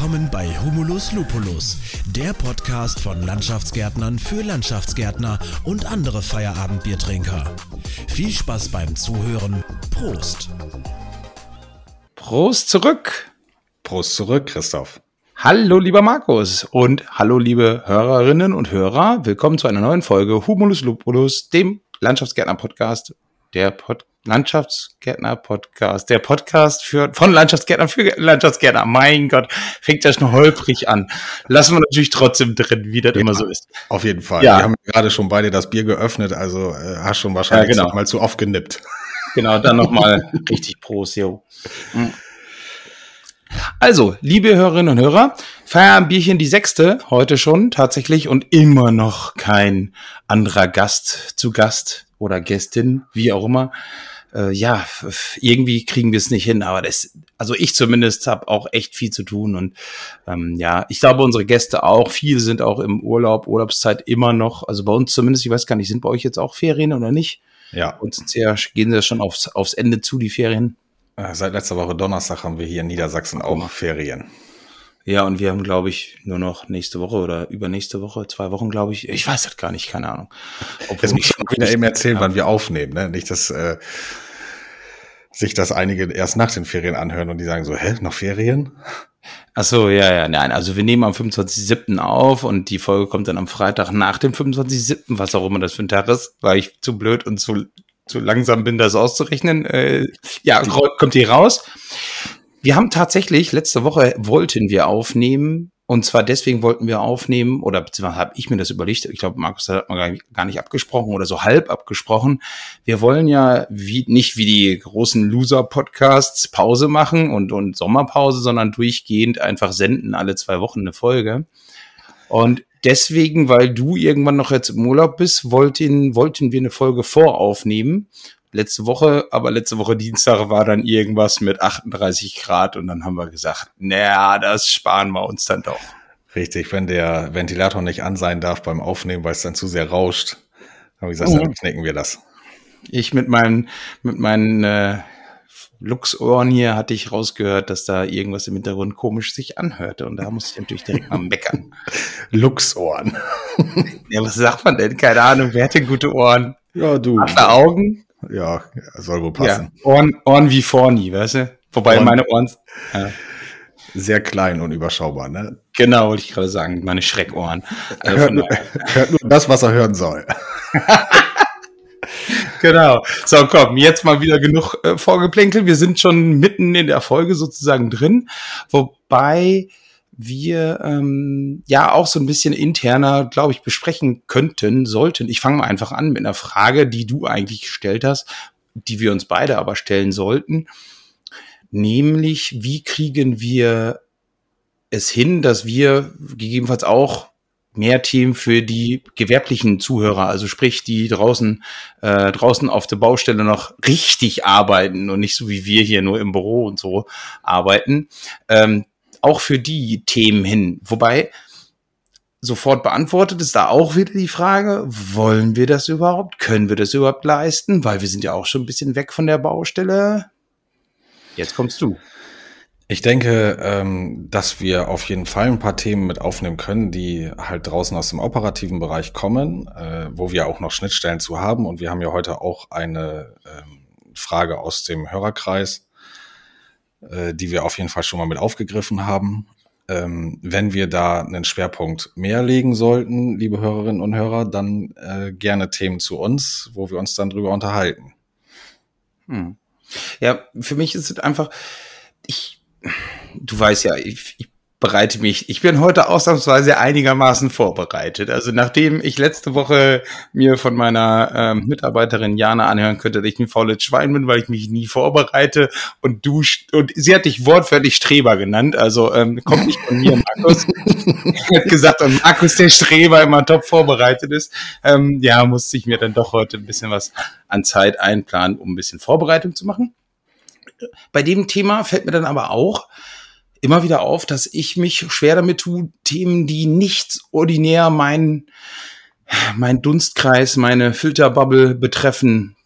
Willkommen bei Humulus Lupulus, der Podcast von Landschaftsgärtnern für Landschaftsgärtner und andere Feierabendbiertrinker. Viel Spaß beim Zuhören. Prost. Prost zurück. Prost zurück, Christoph. Hallo, lieber Markus und hallo, liebe Hörerinnen und Hörer. Willkommen zu einer neuen Folge Humulus Lupulus, dem Landschaftsgärtner-Podcast, der Pod Landschaftsgärtner-Podcast, der Podcast für, von Landschaftsgärtner für Landschaftsgärtner. Mein Gott, fängt ja schon holprig an. Lassen wir natürlich trotzdem drin, wie das ja, immer so ist. Auf jeden Fall. Ja. Wir haben gerade schon beide das Bier geöffnet, also äh, hast schon wahrscheinlich ja, genau. mal zu oft genippt. Genau, dann nochmal richtig Prost, jo. Mhm. Also, liebe Hörerinnen und Hörer, Feierabendbierchen die sechste heute schon tatsächlich und immer noch kein anderer Gast zu Gast oder Gästin, wie auch immer. Äh, ja, irgendwie kriegen wir es nicht hin, aber das, also ich zumindest habe auch echt viel zu tun und ähm, ja, ich glaube unsere Gäste auch. Viele sind auch im Urlaub, Urlaubszeit immer noch. Also bei uns zumindest, ich weiß gar nicht, sind bei euch jetzt auch Ferien oder nicht? Ja. Und sind ja, gehen sie schon aufs, aufs Ende zu, die Ferien? Äh, seit letzter Woche Donnerstag haben wir hier in Niedersachsen auch Ferien. Ja, und wir haben, glaube ich, nur noch nächste Woche oder übernächste Woche, zwei Wochen, glaube ich. Ich weiß das gar nicht, keine Ahnung. Obwohl Jetzt muss ich wieder eben erzählen, wann wir aufnehmen, ne? Nicht, dass äh, sich das einige erst nach den Ferien anhören und die sagen so, hä, noch Ferien? Ach so, ja, ja, nein. Also wir nehmen am 25.07. auf und die Folge kommt dann am Freitag nach dem 25.07., was auch immer das für ein Tag ist, weil ich zu blöd und zu zu langsam bin, das auszurechnen. Äh, ja, kommt hier raus. Wir haben tatsächlich, letzte Woche wollten wir aufnehmen. Und zwar deswegen wollten wir aufnehmen, oder beziehungsweise habe ich mir das überlegt, ich glaube, Markus hat man gar nicht abgesprochen oder so halb abgesprochen. Wir wollen ja wie, nicht wie die großen Loser-Podcasts Pause machen und, und Sommerpause, sondern durchgehend einfach senden, alle zwei Wochen eine Folge. Und deswegen, weil du irgendwann noch jetzt im Urlaub bist, wollten, wollten wir eine Folge voraufnehmen. Letzte Woche, aber letzte Woche Dienstag war dann irgendwas mit 38 Grad und dann haben wir gesagt, naja, das sparen wir uns dann doch. Richtig, wenn der Ventilator nicht an sein darf beim Aufnehmen, weil es dann zu sehr rauscht, haben wir gesagt, mhm. dann knicken wir das. Ich mit meinen, mit meinen äh, Luxohren hier hatte ich rausgehört, dass da irgendwas im Hintergrund komisch sich anhörte. Und da musste ich natürlich direkt mal meckern. Luxohren. ja, was sagt man denn? Keine Ahnung. Wer hat denn gute Ohren? Ja, du. Hat er Augen? Ja, soll wohl passen. Ja, Ohren, Ohren wie Forni, weißt du? Wobei Ohren, meine Ohren. Ja. Sehr klein und überschaubar, ne? Genau, wollte ich gerade sagen. Meine Schreckohren. Also hört, nur, hört nur das, was er hören soll. genau. So, komm, jetzt mal wieder genug äh, vorgeplänkelt. Wir sind schon mitten in der Folge sozusagen drin, wobei wir ähm, ja auch so ein bisschen interner, glaube ich, besprechen könnten, sollten. Ich fange mal einfach an mit einer Frage, die du eigentlich gestellt hast, die wir uns beide aber stellen sollten. Nämlich, wie kriegen wir es hin, dass wir gegebenenfalls auch mehr Themen für die gewerblichen Zuhörer, also sprich, die draußen, äh, draußen auf der Baustelle noch richtig arbeiten und nicht so wie wir hier nur im Büro und so arbeiten, ähm, auch für die Themen hin. Wobei sofort beantwortet ist da auch wieder die Frage, wollen wir das überhaupt? Können wir das überhaupt leisten? Weil wir sind ja auch schon ein bisschen weg von der Baustelle. Jetzt kommst du. Ich denke, ähm, dass wir auf jeden Fall ein paar Themen mit aufnehmen können, die halt draußen aus dem operativen Bereich kommen, äh, wo wir auch noch Schnittstellen zu haben. Und wir haben ja heute auch eine ähm, Frage aus dem Hörerkreis, äh, die wir auf jeden Fall schon mal mit aufgegriffen haben. Ähm, wenn wir da einen Schwerpunkt mehr legen sollten, liebe Hörerinnen und Hörer, dann äh, gerne Themen zu uns, wo wir uns dann drüber unterhalten. Hm. Ja, für mich ist es einfach, ich du weißt ja, ich, ich bereite mich, ich bin heute ausnahmsweise einigermaßen vorbereitet. Also nachdem ich letzte Woche mir von meiner ähm, Mitarbeiterin Jana anhören könnte, dass ich ein faules Schwein bin, weil ich mich nie vorbereite und du, und sie hat dich wortwörtlich Streber genannt, also ähm, kommt nicht von mir, Markus. hat gesagt, und Markus der Streber immer top vorbereitet ist. Ähm, ja, musste ich mir dann doch heute ein bisschen was an Zeit einplanen, um ein bisschen Vorbereitung zu machen bei dem Thema fällt mir dann aber auch immer wieder auf, dass ich mich schwer damit tue, Themen, die nicht ordinär mein, mein Dunstkreis, meine Filterbubble betreffen,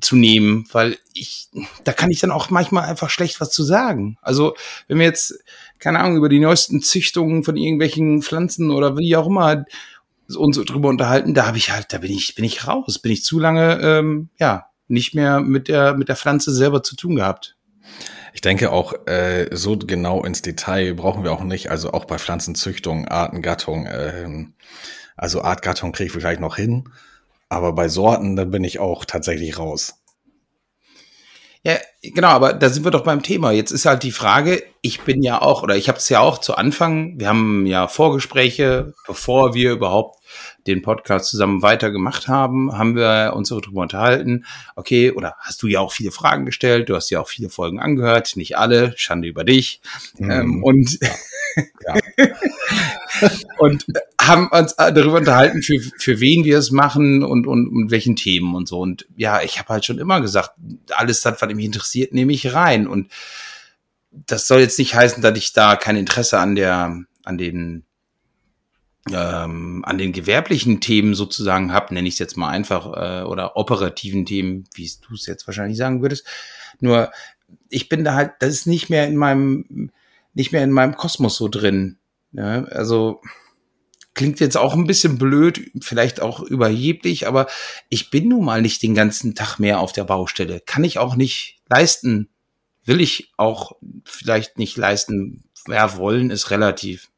zu nehmen, weil ich, da kann ich dann auch manchmal einfach schlecht was zu sagen. Also, wenn wir jetzt, keine Ahnung, über die neuesten Züchtungen von irgendwelchen Pflanzen oder wie auch immer uns drüber unterhalten, da habe ich halt, da bin ich, bin ich raus, bin ich zu lange, ähm, ja, nicht mehr mit der, mit der Pflanze selber zu tun gehabt. Ich denke auch, äh, so genau ins Detail brauchen wir auch nicht, also auch bei Pflanzenzüchtung, Artengattung, ähm, also Artgattung kriege ich vielleicht noch hin, aber bei Sorten, da bin ich auch tatsächlich raus. Ja, genau, aber da sind wir doch beim Thema. Jetzt ist halt die Frage, ich bin ja auch, oder ich habe es ja auch zu Anfang, wir haben ja Vorgespräche, bevor wir überhaupt den Podcast zusammen weiter gemacht haben, haben wir uns darüber unterhalten. Okay, oder hast du ja auch viele Fragen gestellt, du hast ja auch viele Folgen angehört, nicht alle, Schande über dich. Mhm. Ähm, und ja. ja. Und haben uns darüber unterhalten, für, für wen wir es machen und, und mit welchen Themen und so. Und ja, ich habe halt schon immer gesagt, alles das, was mich interessiert, nehme ich rein. Und das soll jetzt nicht heißen, dass ich da kein Interesse an der, an den ähm, an den gewerblichen Themen sozusagen habe, nenne ich es jetzt mal einfach, äh, oder operativen Themen, wie du es jetzt wahrscheinlich sagen würdest. Nur ich bin da halt, das ist nicht mehr in meinem, nicht mehr in meinem Kosmos so drin. Ja, also klingt jetzt auch ein bisschen blöd, vielleicht auch überheblich, aber ich bin nun mal nicht den ganzen Tag mehr auf der Baustelle. Kann ich auch nicht leisten. Will ich auch vielleicht nicht leisten. Ja, wollen ist relativ.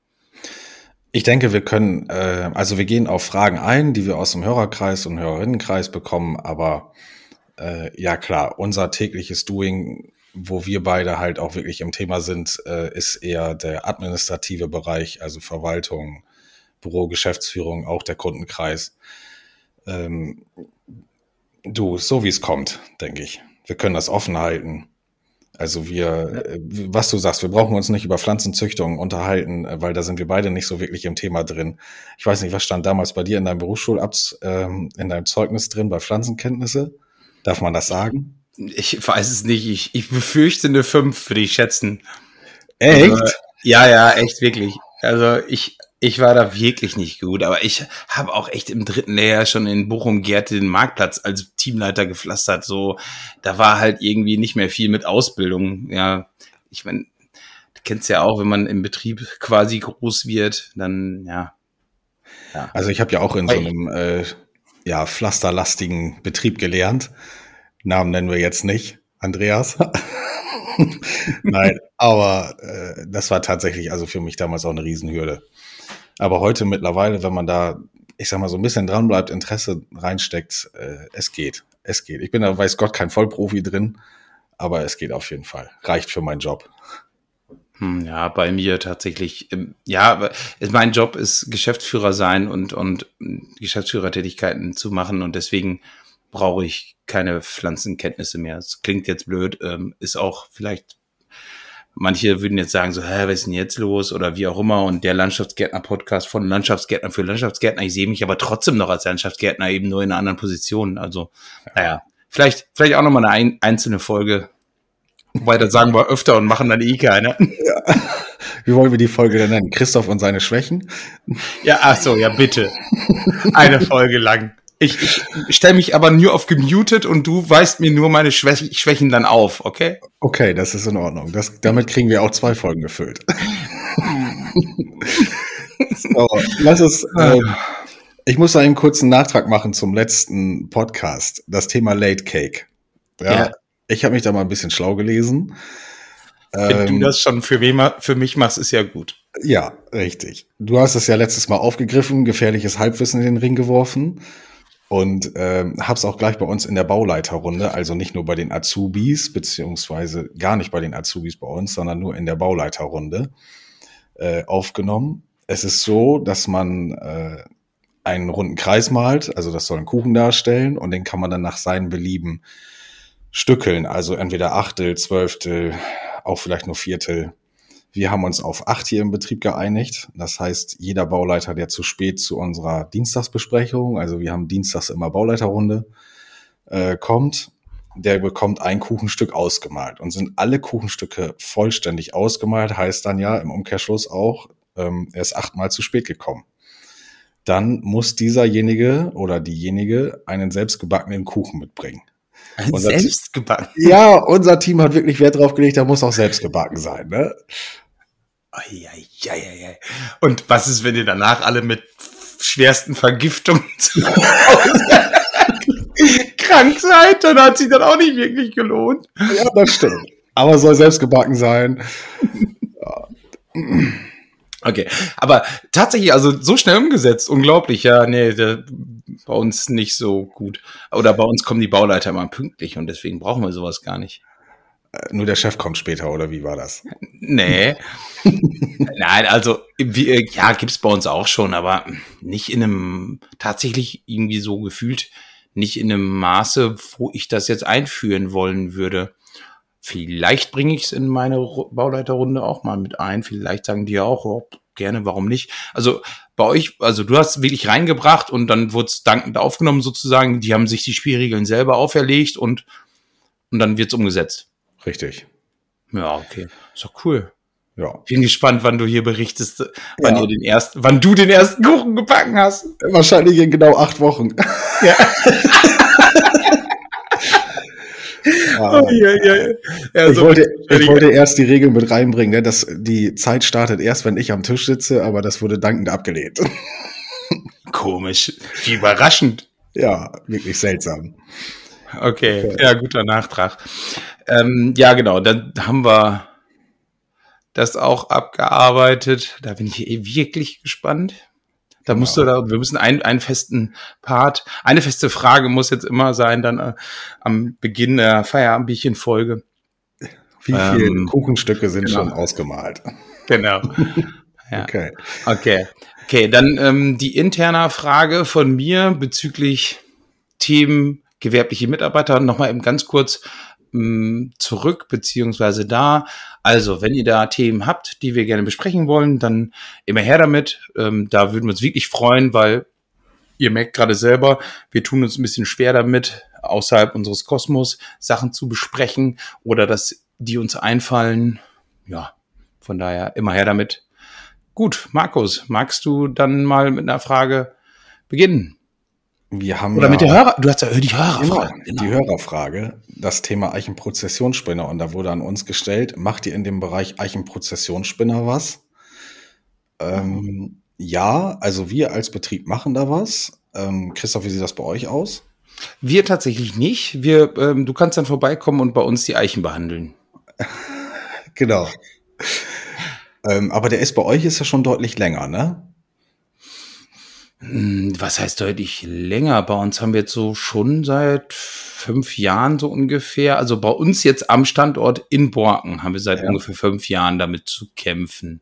Ich denke, wir können, äh, also wir gehen auf Fragen ein, die wir aus dem Hörerkreis und Hörerinnenkreis bekommen, aber äh, ja klar, unser tägliches Doing, wo wir beide halt auch wirklich im Thema sind, äh, ist eher der administrative Bereich, also Verwaltung, Büro, Geschäftsführung, auch der Kundenkreis. Ähm, du, so wie es kommt, denke ich. Wir können das offen halten. Also wir, äh, was du sagst, wir brauchen uns nicht über Pflanzenzüchtung unterhalten, äh, weil da sind wir beide nicht so wirklich im Thema drin. Ich weiß nicht, was stand damals bei dir in deinem Berufsschulabs, ähm, in deinem Zeugnis drin bei Pflanzenkenntnisse? Darf man das sagen? Ich weiß es nicht. Ich, ich befürchte eine 5, würde ich schätzen. Echt? Also, ja, ja, echt wirklich. Also ich, ich war da wirklich nicht gut, aber ich habe auch echt im dritten Lehrjahr schon in Bochum Gerte den Marktplatz als Teamleiter gepflastert. So, da war halt irgendwie nicht mehr viel mit Ausbildung. Ja, ich meine, du kennst ja auch, wenn man im Betrieb quasi groß wird, dann ja. ja. Also ich habe ja auch in so einem äh, ja pflasterlastigen Betrieb gelernt. Namen nennen wir jetzt nicht, Andreas. Nein, aber äh, das war tatsächlich also für mich damals auch eine Riesenhürde. Aber heute mittlerweile, wenn man da, ich sag mal, so ein bisschen dran bleibt, Interesse reinsteckt, äh, es geht. Es geht. Ich bin da, weiß Gott, kein Vollprofi drin, aber es geht auf jeden Fall. Reicht für meinen Job. Hm, ja, bei mir tatsächlich. Ähm, ja, mein Job ist Geschäftsführer sein und, und Geschäftsführertätigkeiten zu machen und deswegen brauche ich keine Pflanzenkenntnisse mehr. Es klingt jetzt blöd, ähm, ist auch vielleicht Manche würden jetzt sagen so, hä, was ist denn jetzt los oder wie auch immer. Und der Landschaftsgärtner-Podcast von Landschaftsgärtner für Landschaftsgärtner. Ich sehe mich aber trotzdem noch als Landschaftsgärtner, eben nur in einer anderen Position. Also, naja, vielleicht, vielleicht auch nochmal eine ein, einzelne Folge. Wobei, das sagen wir öfter und machen dann eh keine. Ja. Wie wollen wir die Folge denn nennen? Christoph und seine Schwächen? Ja, ach so, ja, bitte. Eine Folge lang. Ich, ich stelle mich aber nur auf gemutet und du weist mir nur meine Schwäch Schwächen dann auf, okay? Okay, das ist in Ordnung. Das, damit kriegen wir auch zwei Folgen gefüllt. so, lass es. Äh, ich muss da einen kurzen Nachtrag machen zum letzten Podcast. Das Thema Late Cake. Ja. ja. Ich habe mich da mal ein bisschen schlau gelesen. Wenn ähm, du das schon für, mich, für mich machst, ist ja gut. Ja, richtig. Du hast es ja letztes Mal aufgegriffen, gefährliches Halbwissen in den Ring geworfen und ähm, habe es auch gleich bei uns in der Bauleiterrunde, also nicht nur bei den Azubis, beziehungsweise gar nicht bei den Azubis bei uns, sondern nur in der Bauleiterrunde äh, aufgenommen. Es ist so, dass man äh, einen runden Kreis malt, also das soll einen Kuchen darstellen und den kann man dann nach seinen Belieben stückeln, also entweder Achtel, Zwölftel, auch vielleicht nur Viertel wir haben uns auf acht hier im Betrieb geeinigt. Das heißt, jeder Bauleiter, der zu spät zu unserer Dienstagsbesprechung, also wir haben dienstags immer Bauleiterrunde, äh, kommt, der bekommt ein Kuchenstück ausgemalt. Und sind alle Kuchenstücke vollständig ausgemalt, heißt dann ja im Umkehrschluss auch, ähm, er ist achtmal zu spät gekommen. Dann muss dieserjenige oder diejenige einen selbstgebackenen Kuchen mitbringen. Unser Selbst gebacken. Ja, unser Team hat wirklich Wert drauf gelegt, da muss auch selbst gebacken sein. Ne? Und was ist, wenn ihr danach alle mit schwersten Vergiftungen krank seid? Dann hat sich das auch nicht wirklich gelohnt. Ja, das stimmt. Aber soll selbst gebacken sein. Okay, aber tatsächlich, also so schnell umgesetzt, unglaublich, ja, nee, der, bei uns nicht so gut. Oder bei uns kommen die Bauleiter immer pünktlich und deswegen brauchen wir sowas gar nicht. Äh, Nur der Chef kommt später, oder wie war das? Nee. Nein, also, wie, äh, ja, gibt's bei uns auch schon, aber nicht in einem, tatsächlich irgendwie so gefühlt, nicht in einem Maße, wo ich das jetzt einführen wollen würde. Vielleicht bringe ich es in meine Ru- Bauleiterrunde auch mal mit ein. Vielleicht sagen die ja auch, oh, gerne, warum nicht? Also bei euch, also du hast wirklich reingebracht und dann wurde es dankend aufgenommen sozusagen. Die haben sich die Spielregeln selber auferlegt und, und dann wird's umgesetzt. Richtig. Ja, okay. Ist doch cool. Ja. Bin gespannt, wann du hier berichtest, wann Ja. den ersten, wann du den ersten Kuchen gebacken hast. Wahrscheinlich in genau acht Wochen. Ja. Ja Ich so- wollte, ich wollte erst die Regel mit reinbringen, ne, dass die Zeit startet erst, wenn ich am Tisch sitze, aber das wurde dankend abgelehnt. Komisch. Wie überraschend. Ja, wirklich seltsam. Okay, ja, guter Nachtrag. Ähm, ja, genau, dann haben wir das auch abgearbeitet. Da bin ich eh wirklich gespannt. Da musst du da, wir müssen einen, einen festen Part, eine feste Frage muss jetzt immer sein, dann äh, am Beginn der Feierabendbierchen-Folge. Wie viele Ähm, Kuchenstücke sind genau. schon ausgemalt? Genau. Ja. Okay. Okay. Okay, dann ähm, die interne Frage von mir bezüglich Themen gewerbliche Mitarbeiter nochmal eben ganz kurz mh, zurück, beziehungsweise da. Also, wenn ihr da Themen habt, die wir gerne besprechen wollen, dann immer her damit. Ähm, da würden wir uns wirklich freuen, weil ihr merkt gerade selber, wir tun uns ein bisschen schwer damit, außerhalb unseres Kosmos Sachen zu besprechen oder dass die uns einfallen. Ja, von daher immer her damit. Gut, Markus, magst du dann mal mit einer Frage beginnen? Wir haben Oder ja mit der Hörer, du hast ja die Genau, Hörerfragen. die Hörerfrage, das Thema Eichenprozessionsspinner. Und da wurde an uns gestellt, macht ihr in dem Bereich Eichenprozessionsspinner was? Ähm, ja, also wir als Betrieb machen da was. Ähm, Christoph, wie sieht das bei euch aus? Wir tatsächlich nicht. Wir, ähm, du kannst dann vorbeikommen und bei uns die Eichen behandeln. Genau. ähm, aber der ist bei euch ist ja schon deutlich länger, ne? Hm, Was heißt deutlich länger? Bei uns haben wir jetzt so schon seit fünf Jahren so ungefähr, also bei uns jetzt am Standort in Borken haben wir seit Ja. ungefähr fünf Jahren damit zu kämpfen.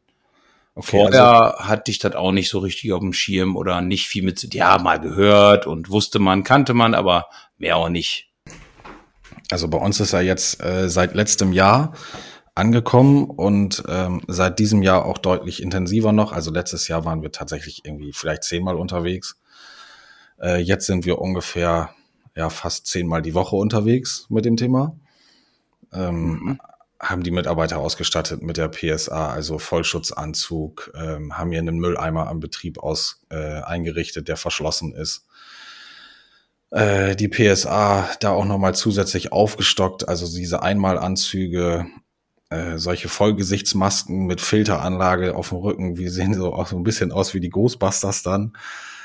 Okay, also, Vorher hatte ich das auch nicht so richtig auf dem Schirm oder nicht viel mit, ja, mal gehört und wusste man, kannte man, aber mehr auch nicht. also bei uns ist er jetzt äh, seit letztem Jahr angekommen und ähm, seit diesem Jahr auch deutlich intensiver noch. Also letztes Jahr waren wir tatsächlich irgendwie vielleicht zehnmal unterwegs. Äh, jetzt sind wir ungefähr ja fast zehnmal die Woche unterwegs mit dem Thema. Ähm, Mhm. Haben die Mitarbeiter ausgestattet mit der PSA, also Vollschutzanzug, ähm, haben hier einen Mülleimer am Betrieb aus, äh, eingerichtet, der verschlossen ist äh, die PSA da auch nochmal zusätzlich aufgestockt, also diese Einmalanzüge, äh, solche Vollgesichtsmasken mit Filteranlage auf dem Rücken, wie sehen so auch so ein bisschen aus wie die Ghostbusters dann.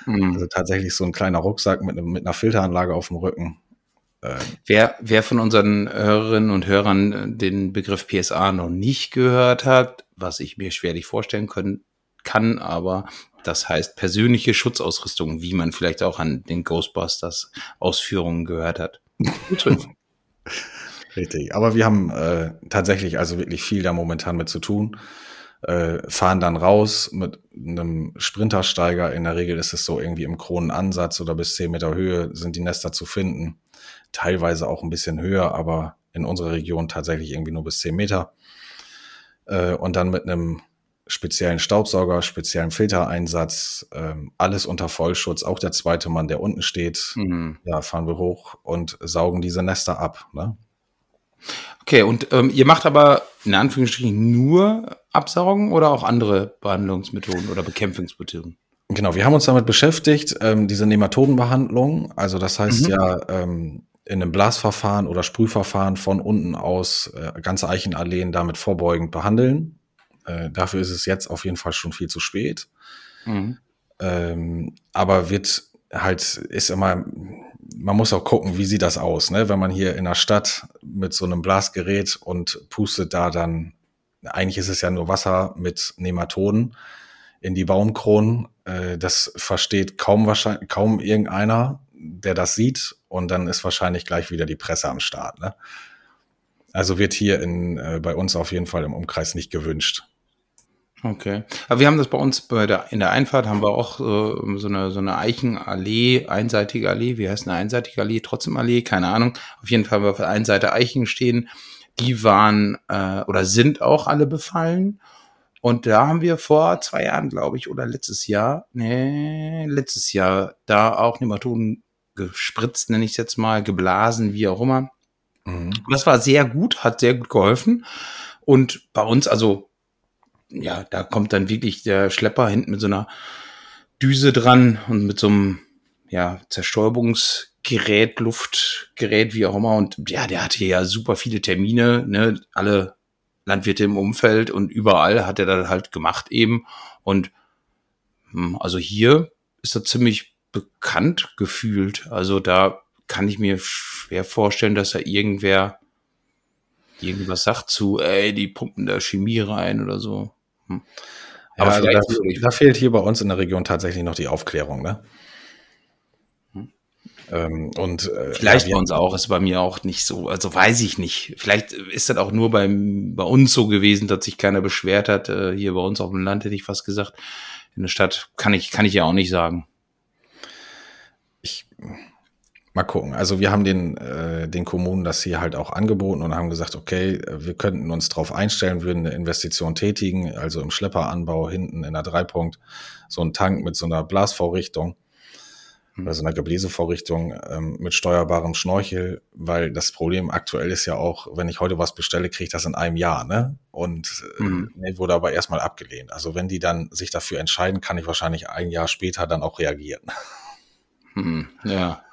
Mhm. Also tatsächlich so ein kleiner Rucksack mit, mit einer Filteranlage auf dem Rücken. Äh, Wer, wer von unseren Hörerinnen und Hörern äh, den Begriff PSA noch nicht gehört hat, was ich mir schwerlich vorstellen können, kann, aber das heißt persönliche Schutzausrüstung, wie man vielleicht auch an den Ghostbusters Ausführungen gehört hat. Gut. Richtig. Aber wir haben äh, tatsächlich also wirklich viel da momentan mit zu tun. Äh, fahren dann raus mit einem Sprintersteiger. In der Regel ist es so irgendwie im Kronenansatz oder bis 10 Meter Höhe sind die Nester zu finden. Teilweise auch ein bisschen höher, aber in unserer Region tatsächlich irgendwie nur bis 10 Meter. Äh, und dann mit einem speziellen Staubsauger, speziellen Filtereinsatz, ähm, alles unter Vollschutz. Auch der zweite Mann, der unten steht, Mhm. ja, fahren wir hoch und saugen diese Nester ab. Ne? Okay, und ähm, ihr macht aber in Anführungsstrichen nur Absaugen oder auch andere Behandlungsmethoden oder Bekämpfungsmethoden? Genau, wir haben uns damit beschäftigt, ähm, diese Nematodenbehandlung. Also das heißt Mhm. ja, ähm, in einem Blasverfahren oder Sprühverfahren von unten aus äh, ganze Eichenalleen damit vorbeugend behandeln. Äh, dafür ist es jetzt auf jeden Fall schon viel zu spät. Mhm. Ähm, aber wird halt, ist immer, man muss auch gucken, wie sieht das aus, ne? Wenn man hier in der Stadt mit so einem Blasgerät und pustet da dann, eigentlich ist es ja nur Wasser mit Nematoden in die Baumkronen. Äh, das versteht kaum wahrscheinlich, kaum irgendeiner, der das sieht. Und dann ist wahrscheinlich gleich wieder die Presse am Start, ne? Also wird hier in, äh, bei uns auf jeden Fall im Umkreis nicht gewünscht. Okay. Aber wir haben das bei uns bei der, in der Einfahrt haben wir auch äh, so eine, so eine Eichenallee, einseitige Allee. Wie heißt eine einseitige Allee? Trotzdem Allee? Keine Ahnung. Auf jeden Fall haben wir auf der einen Seite Eichen stehen. Die waren äh, oder sind auch alle befallen. Und da haben wir vor zwei Jahren, glaube ich, oder letztes Jahr, nee, letztes Jahr, da auch Nematoden gespritzt, nenne ich es jetzt mal, geblasen, wie auch immer. Mhm. Das war sehr gut, hat sehr gut geholfen. Und bei uns, also ja, da kommt dann wirklich der Schlepper hinten mit so einer Düse dran und mit so einem, ja, Zerstäubungsgerät, Luftgerät, wie auch immer. Und ja, der hatte ja super viele Termine, ne, alle Landwirte im Umfeld und überall hat er das halt gemacht eben. Und hm, also hier ist er ziemlich bekannt gefühlt. Also da kann ich mir schwer vorstellen, dass da irgendwer irgendwas sagt zu, ey, die pumpen da Chemie rein oder so. Hm. Ja, Aber also da, da, fehlt hier bei uns in der Region tatsächlich noch die Aufklärung, ne? Hm. Ähm, und äh, vielleicht ja, bei uns auch, ist bei mir auch nicht so, also weiß ich nicht. Vielleicht ist das auch nur beim, bei uns so gewesen, dass sich keiner beschwert hat. Äh, hier bei uns auf dem Land hätte ich fast gesagt. In der Stadt kann ich, kann ich ja auch nicht sagen. Ich, Mal gucken. Also wir haben den, äh, den Kommunen das hier halt auch angeboten und haben gesagt, okay, wir könnten uns darauf einstellen, würden eine Investition tätigen, also im Schlepperanbau hinten in der Dreipunkt, so ein Tank mit so einer Blasvorrichtung mhm. oder so einer Gebläsevorrichtung ähm, mit steuerbarem Schnorchel, weil das Problem aktuell ist ja auch, wenn ich heute was bestelle, kriege ich das in einem Jahr, ne? Und äh, mhm. nee, wurde aber erstmal abgelehnt. Also wenn die dann sich dafür entscheiden, kann ich wahrscheinlich ein Jahr später dann auch reagieren. Mhm. Ja.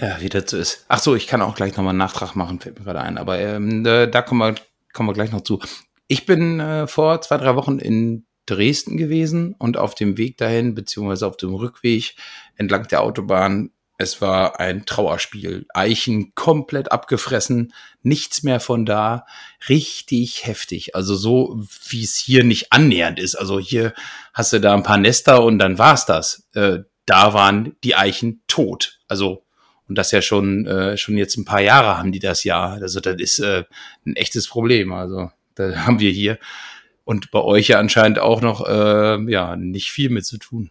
Ja, wie das so ist. Ach so, ich kann auch gleich nochmal einen Nachtrag machen, fällt mir gerade ein. Aber ähm, da kommen wir, kommen wir gleich noch zu. Ich bin äh, vor zwei, drei Wochen in Dresden gewesen und auf dem Weg dahin, beziehungsweise auf dem Rückweg entlang der Autobahn, es war ein Trauerspiel. Eichen komplett abgefressen, nichts mehr von da. Richtig heftig. Also so, wie es hier nicht annähernd ist. Also hier hast du da ein paar Nester und dann war's das. Äh, da waren die Eichen tot. Also und das ja schon, äh, schon jetzt ein paar Jahre haben die das ja. Also das ist äh, ein echtes Problem. Also da haben wir hier und bei euch ja anscheinend auch noch äh, ja nicht viel mit zu tun.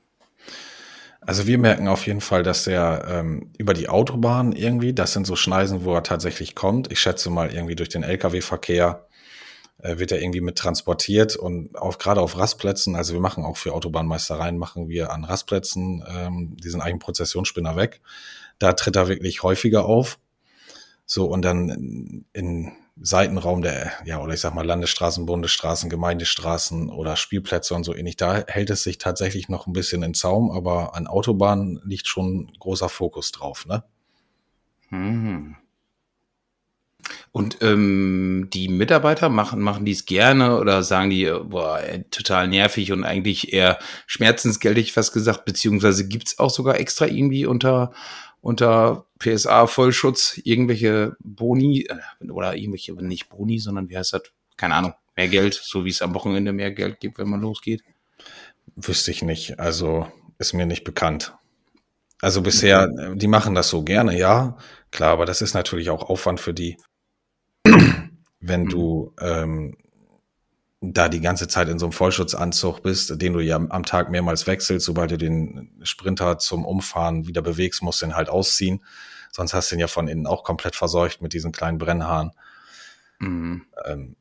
Also wir merken auf jeden Fall, dass er ähm, über die Autobahn irgendwie, das sind so Schneisen, wo er tatsächlich kommt. Ich schätze mal irgendwie durch den Lkw-Verkehr äh, wird er irgendwie mit transportiert und auch gerade auf Rastplätzen, also wir machen auch für Autobahnmeistereien, machen wir an Rastplätzen ähm, diesen eigenen Prozessionsspinner weg. Da tritt er wirklich häufiger auf. So, und dann in Seitenraum der, ja, oder ich sag mal Landesstraßen, Bundesstraßen, Gemeindestraßen oder Spielplätze und so ähnlich, da hält es sich tatsächlich noch ein bisschen in Zaum, aber an Autobahnen liegt schon großer Fokus drauf, ne? Mhm. Und ähm, die Mitarbeiter machen, machen dies gerne oder sagen die, boah, total nervig und eigentlich eher schmerzensgeldig fast gesagt, beziehungsweise gibt's auch sogar extra irgendwie unter unter PSA-Vollschutz irgendwelche Boni äh, oder irgendwelche, nicht Boni, sondern wie heißt das? Keine Ahnung, mehr Geld, so wie es am Wochenende mehr Geld gibt, wenn man losgeht? Wüsste ich nicht. Also ist mir nicht bekannt. Also bisher, okay. die machen das so gerne, ja, klar, aber das ist natürlich auch Aufwand für die, wenn du mhm. ähm, da die ganze Zeit in so einem Vollschutzanzug bist, den du ja am Tag mehrmals wechselst, sobald du den Sprinter zum Umfahren wieder bewegst, musst du ihn halt ausziehen. Sonst hast du ihn ja von innen auch komplett verseucht mit diesen kleinen Brennhaaren. Mhm. Ähm,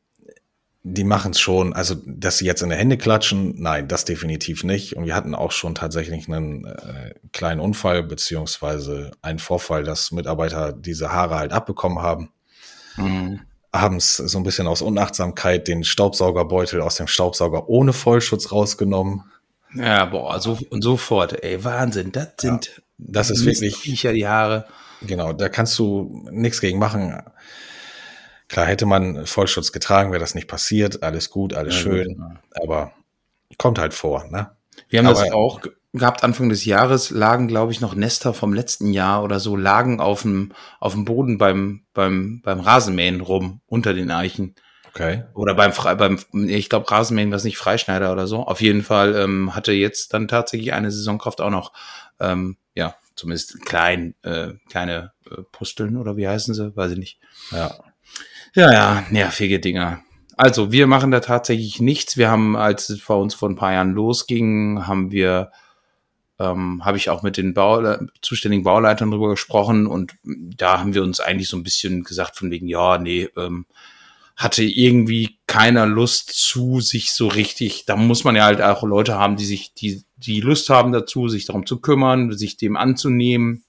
die machen es schon, also dass sie jetzt in die Hände klatschen, nein, das definitiv nicht. Und wir hatten auch schon tatsächlich einen äh, kleinen Unfall, beziehungsweise einen Vorfall, dass Mitarbeiter diese Haare halt abbekommen haben. Mhm abends so ein bisschen aus Unachtsamkeit den Staubsaugerbeutel aus dem Staubsauger ohne Vollschutz rausgenommen. Ja, boah, so und sofort, ey, Wahnsinn, das sind ja, das ist wirklich Viecher, die Haare. Genau, da kannst du nichts gegen machen. Klar, hätte man Vollschutz getragen, wäre das nicht passiert. Alles gut, alles ja, schön. Gut, aber kommt halt vor, ne? Wir haben aber, das auch gehabt, Anfang des Jahres lagen, glaube ich, noch Nester vom letzten Jahr oder so, lagen auf dem, auf dem Boden beim, beim, beim Rasenmähen rum, unter den Eichen. Okay. Oder beim, beim ich glaube, Rasenmähen war es nicht Freischneider oder so. Auf jeden Fall ähm, hatte jetzt dann tatsächlich eine Saisonkraft auch noch, ähm, ja, zumindest klein, äh, kleine äh, Pusteln oder wie heißen sie, weiß ich nicht. Ja. Ja, ja, nervige Dinger. Also, wir machen da tatsächlich nichts. Wir haben, als es bei uns vor ein paar Jahren losging, haben wir ähm, habe ich auch mit den Bau, zuständigen Bauleitern drüber gesprochen und da haben wir uns eigentlich so ein bisschen gesagt von wegen, ja, nee, ähm, hatte irgendwie keiner Lust zu, sich so richtig, da muss man ja halt auch Leute haben, die sich, die, die Lust haben dazu, sich darum zu kümmern, sich dem anzunehmen.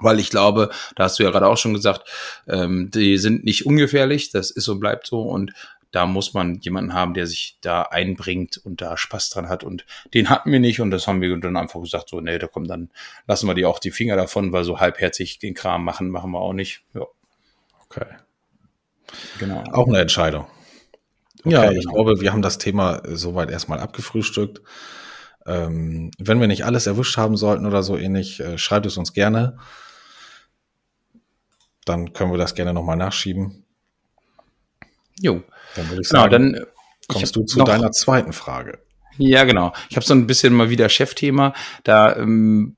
Weil ich glaube, da hast du ja gerade auch schon gesagt, ähm, die sind nicht ungefährlich, das ist und bleibt so. Und da muss man jemanden haben, der sich da einbringt und da Spaß dran hat. Und den hatten wir nicht und das haben wir dann einfach gesagt, so, nee, da kommt dann, lassen wir die auch die Finger davon, weil so halbherzig den Kram machen, machen wir auch nicht. Ja. Okay. Genau. Auch eine Entscheidung. Okay, ja, ich genau. glaube, wir haben das Thema soweit erstmal abgefrühstückt. Ähm, wenn wir nicht alles erwischt haben sollten oder so ähnlich, äh, schreibt es uns gerne. Dann können wir das gerne nochmal nachschieben. Jo. Dann würde ich genau, sagen, dann kommst du zu noch, deiner zweiten Frage. Ja, genau. Ich habe so ein bisschen mal wieder Chefthema. Da ähm,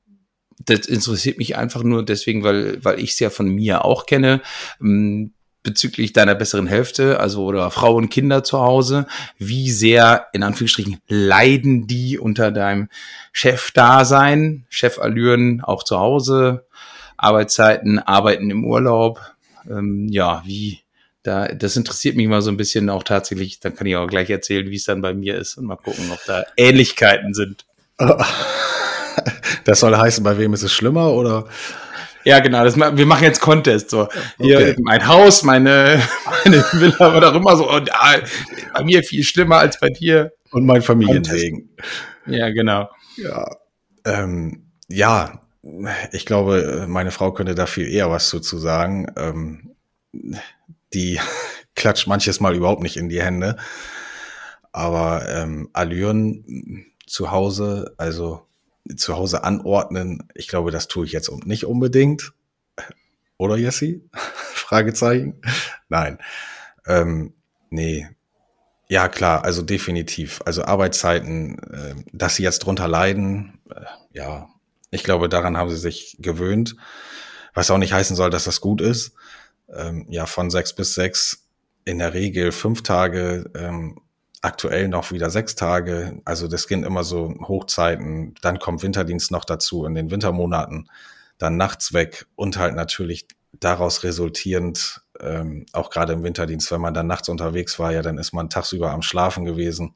das interessiert mich einfach nur deswegen, weil weil ich es ja von mir auch kenne. Ähm, bezüglich deiner besseren Hälfte, also oder Frau und Kinder zu Hause, wie sehr in Anführungsstrichen leiden die unter deinem Chef-Dasein, Chefallüren auch zu Hause, Arbeitszeiten, Arbeiten im Urlaub, ähm, ja, wie da, das interessiert mich mal so ein bisschen auch tatsächlich. Dann kann ich auch gleich erzählen, wie es dann bei mir ist und mal gucken, ob da Ähnlichkeiten sind. Das soll heißen, bei wem ist es schlimmer oder? Ja, genau. Das, wir machen jetzt Contest. So. Hier okay. mein Haus, meine, meine Villa, was auch immer so. Und ah, bei mir viel schlimmer als bei dir. Und mein Familienwegen. Ja, genau. Ja. Ähm, ja, ich glaube, meine Frau könnte da viel eher was zu, zu sagen. Ähm, die klatscht manches Mal überhaupt nicht in die Hände. Aber ähm, Allüren zu Hause, also zu Hause anordnen, ich glaube, das tue ich jetzt nicht unbedingt. Oder Jesse? Fragezeichen. Nein. Ähm, nee. Ja, klar, also definitiv. Also Arbeitszeiten, äh, dass sie jetzt drunter leiden, äh, ja, ich glaube, daran haben sie sich gewöhnt. Was auch nicht heißen soll, dass das gut ist ähm, ja von sechs bis sechs in der Regel fünf Tage, ähm, aktuell noch wieder sechs Tage. Also das gehen immer so Hochzeiten. Dann kommt Winterdienst noch dazu in den Wintermonaten, dann nachts weg und halt natürlich daraus resultierend, ähm, auch gerade im Winterdienst, wenn man dann nachts unterwegs war, ja, dann ist man tagsüber am Schlafen gewesen.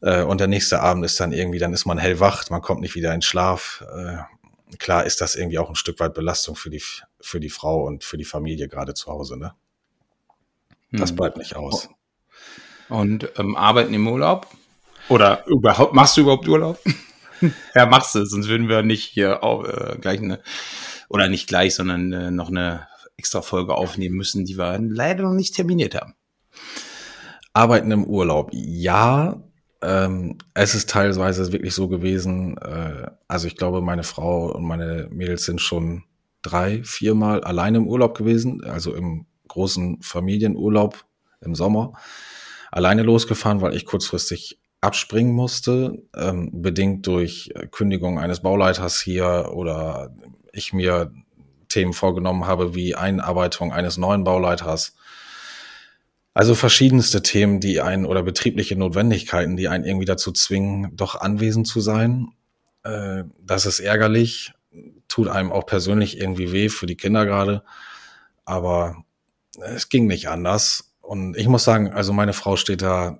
Äh, und der nächste Abend ist dann irgendwie, dann ist man hellwach, man kommt nicht wieder in Schlaf. Äh, klar ist das irgendwie auch ein Stück weit Belastung für die, für die Frau und für die Familie gerade zu Hause, ne? Das hm. bleibt nicht aus. Und ähm, arbeiten im Urlaub? Oder überhaupt, machst du überhaupt Urlaub? ja, machst du, sonst würden wir nicht hier auch, äh, gleich eine, oder nicht gleich, sondern äh, noch eine extra Folge aufnehmen müssen, die wir leider noch nicht terminiert haben. Arbeiten im Urlaub, ja, ähm, es ist teilweise wirklich so gewesen, äh, also ich glaube, meine Frau und meine Mädels sind schon drei, viermal alleine im Urlaub gewesen, also im großen Familienurlaub im Sommer. Alleine losgefahren, weil ich kurzfristig abspringen musste, ähm, bedingt durch Kündigung eines Bauleiters hier oder ich mir Themen vorgenommen habe wie Einarbeitung eines neuen Bauleiters also verschiedenste Themen, die einen oder betriebliche Notwendigkeiten, die einen irgendwie dazu zwingen, doch anwesend zu sein. Äh, das ist ärgerlich, tut einem auch persönlich irgendwie weh für die Kinder gerade. Aber es ging nicht anders. Und ich muss sagen, also meine Frau steht da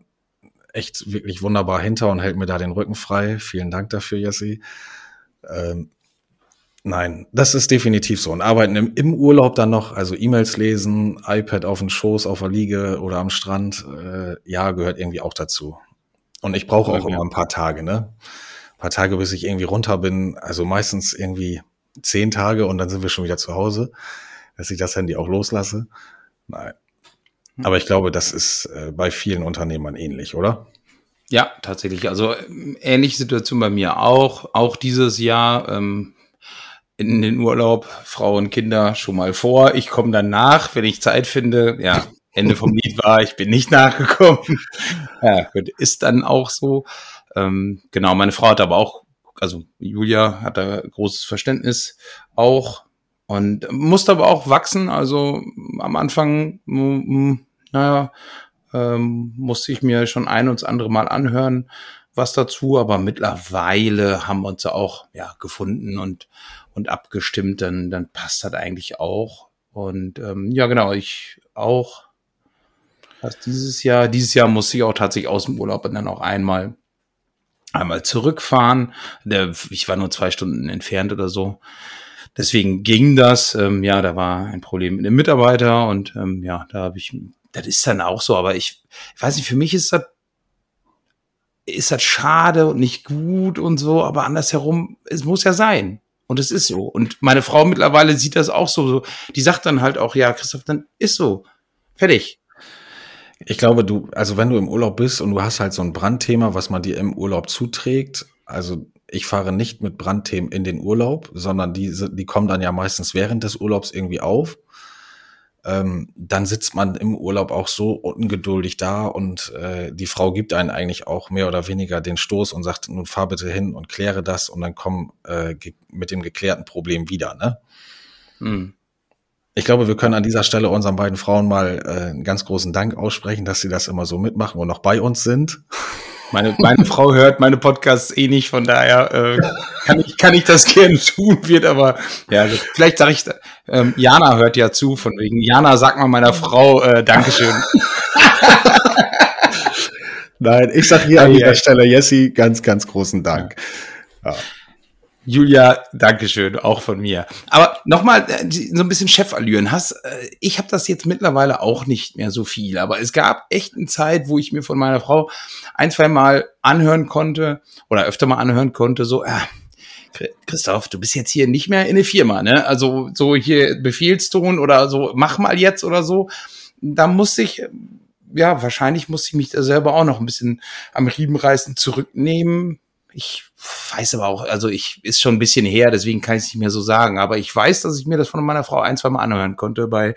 echt wirklich wunderbar hinter und hält mir da den Rücken frei. Vielen Dank dafür, Jessie. Ähm, Nein, das ist definitiv so. Und arbeiten im, im Urlaub dann noch, also E-Mails lesen, iPad auf dem Schoß, auf der Liege oder am Strand, äh, ja, gehört irgendwie auch dazu. Und ich brauche auch ja. immer ein paar Tage, ne? Ein paar Tage, bis ich irgendwie runter bin. Also meistens irgendwie zehn Tage und dann sind wir schon wieder zu Hause, dass ich das Handy auch loslasse. Nein. Hm. Aber ich glaube, das ist äh, bei vielen Unternehmern ähnlich, oder? Ja, tatsächlich. Also ähnliche Situation bei mir auch. Auch dieses Jahr ähm, in den Urlaub, Frau und Kinder schon mal vor. Ich komme dann nach, wenn ich Zeit finde. Ja, Ende vom Lied war, ich bin nicht nachgekommen. Ja, gut, ist dann auch so. Ähm, genau, meine Frau hat aber auch, also Julia hat da großes Verständnis auch und musste aber auch wachsen. Also am Anfang, naja, ähm, musste ich mir schon ein und das andere Mal anhören, was dazu, aber mittlerweile haben wir uns auch ja, gefunden und, und abgestimmt, dann, dann passt das eigentlich auch. Und ähm, ja, genau, ich auch was dieses Jahr, dieses Jahr musste ich auch tatsächlich aus dem Urlaub und dann auch einmal, einmal zurückfahren. Ich war nur zwei Stunden entfernt oder so. Deswegen ging das. Ähm, ja, da war ein Problem mit dem Mitarbeiter und ähm, ja, da habe ich, das ist dann auch so, aber ich, ich weiß nicht, für mich ist das ist das schade und nicht gut und so, aber andersherum, es muss ja sein. Und es ist so. Und meine Frau mittlerweile sieht das auch so. Die sagt dann halt auch, ja, Christoph, dann ist so. Fertig. Ich glaube, du, also wenn du im Urlaub bist und du hast halt so ein Brandthema, was man dir im Urlaub zuträgt, also ich fahre nicht mit Brandthemen in den Urlaub, sondern die, die kommen dann ja meistens während des Urlaubs irgendwie auf. Ähm, dann sitzt man im Urlaub auch so ungeduldig da und äh, die Frau gibt einen eigentlich auch mehr oder weniger den Stoß und sagt, nun fahr bitte hin und kläre das und dann komm äh, mit dem geklärten Problem wieder. Ne? Hm. Ich glaube, wir können an dieser Stelle unseren beiden Frauen mal äh, einen ganz großen Dank aussprechen, dass sie das immer so mitmachen und noch bei uns sind. Meine, meine Frau hört meine Podcasts eh nicht, von daher äh, kann, ich, kann ich das gerne tun, wird aber, ja, also vielleicht sage ich, ähm, Jana hört ja zu, von wegen, Jana, sag mal meiner Frau äh, Dankeschön. Nein, ich sag hier an dieser Stelle, Jessie, ganz, ganz großen Dank. Ja. Julia, Dankeschön, auch von mir. Aber nochmal äh, so ein bisschen Chefallüren. Hast, äh, ich habe das jetzt mittlerweile auch nicht mehr so viel, aber es gab echt eine Zeit, wo ich mir von meiner Frau ein, zwei Mal anhören konnte oder öfter mal anhören konnte, so, äh, Christoph, du bist jetzt hier nicht mehr in der Firma, ne? Also so hier Befehlston oder so, mach mal jetzt oder so. Da musste ich, ja, wahrscheinlich musste ich mich da selber auch noch ein bisschen am Riemen reißen, zurücknehmen. Ich weiß aber auch, also ich ist schon ein bisschen her, deswegen kann ich es nicht mehr so sagen. Aber ich weiß, dass ich mir das von meiner Frau ein, zwei Mal anhören konnte bei